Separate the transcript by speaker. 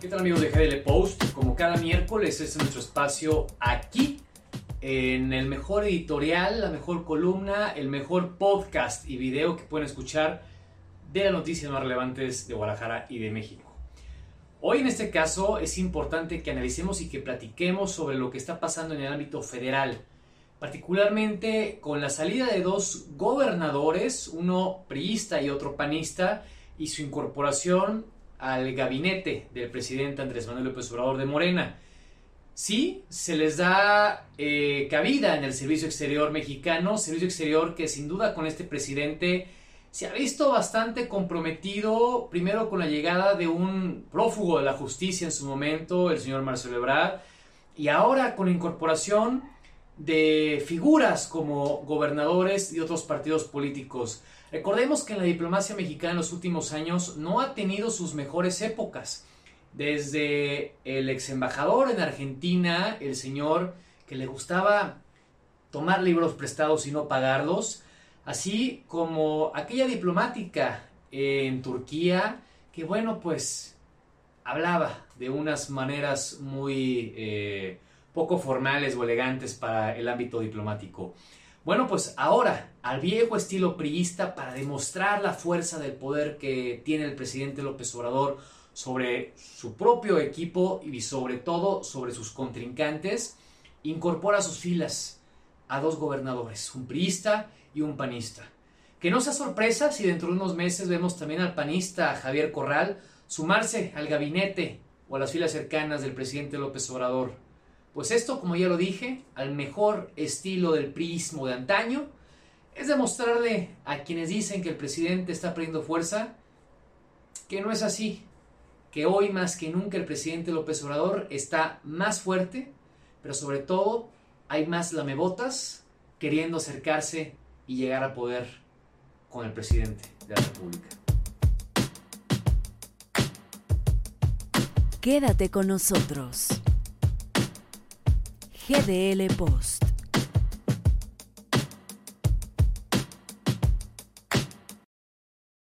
Speaker 1: ¿Qué tal amigos de GDL Post? Como cada miércoles, este es nuestro espacio aquí, en el mejor editorial, la mejor columna, el mejor podcast y video que pueden escuchar de las noticias más relevantes de Guadalajara y de México. Hoy en este caso es importante que analicemos y que platiquemos sobre lo que está pasando en el ámbito federal, particularmente con la salida de dos gobernadores, uno priista y otro panista, y su incorporación al gabinete del presidente Andrés Manuel López Obrador de Morena. Sí, se les da eh, cabida en el servicio exterior mexicano, servicio exterior que sin duda con este presidente se ha visto bastante comprometido, primero con la llegada de un prófugo de la justicia en su momento, el señor Marcelo Ebrard, y ahora con la incorporación de figuras como gobernadores y otros partidos políticos. Recordemos que la diplomacia mexicana en los últimos años no ha tenido sus mejores épocas. Desde el ex embajador en Argentina, el señor que le gustaba tomar libros prestados y no pagarlos, así como aquella diplomática en Turquía que, bueno, pues hablaba de unas maneras muy eh, poco formales o elegantes para el ámbito diplomático. Bueno, pues ahora, al viejo estilo priista, para demostrar la fuerza del poder que tiene el presidente López Obrador sobre su propio equipo y sobre todo sobre sus contrincantes, incorpora a sus filas a dos gobernadores, un priista y un panista. Que no sea sorpresa si dentro de unos meses vemos también al panista Javier Corral sumarse al gabinete o a las filas cercanas del presidente López Obrador. Pues esto, como ya lo dije, al mejor estilo del prismo de antaño, es demostrarle a quienes dicen que el presidente está perdiendo fuerza que no es así, que hoy más que nunca el presidente López Obrador está más fuerte, pero sobre todo hay más lamebotas queriendo acercarse y llegar a poder con el presidente de la República.
Speaker 2: Quédate con nosotros. GDL Post.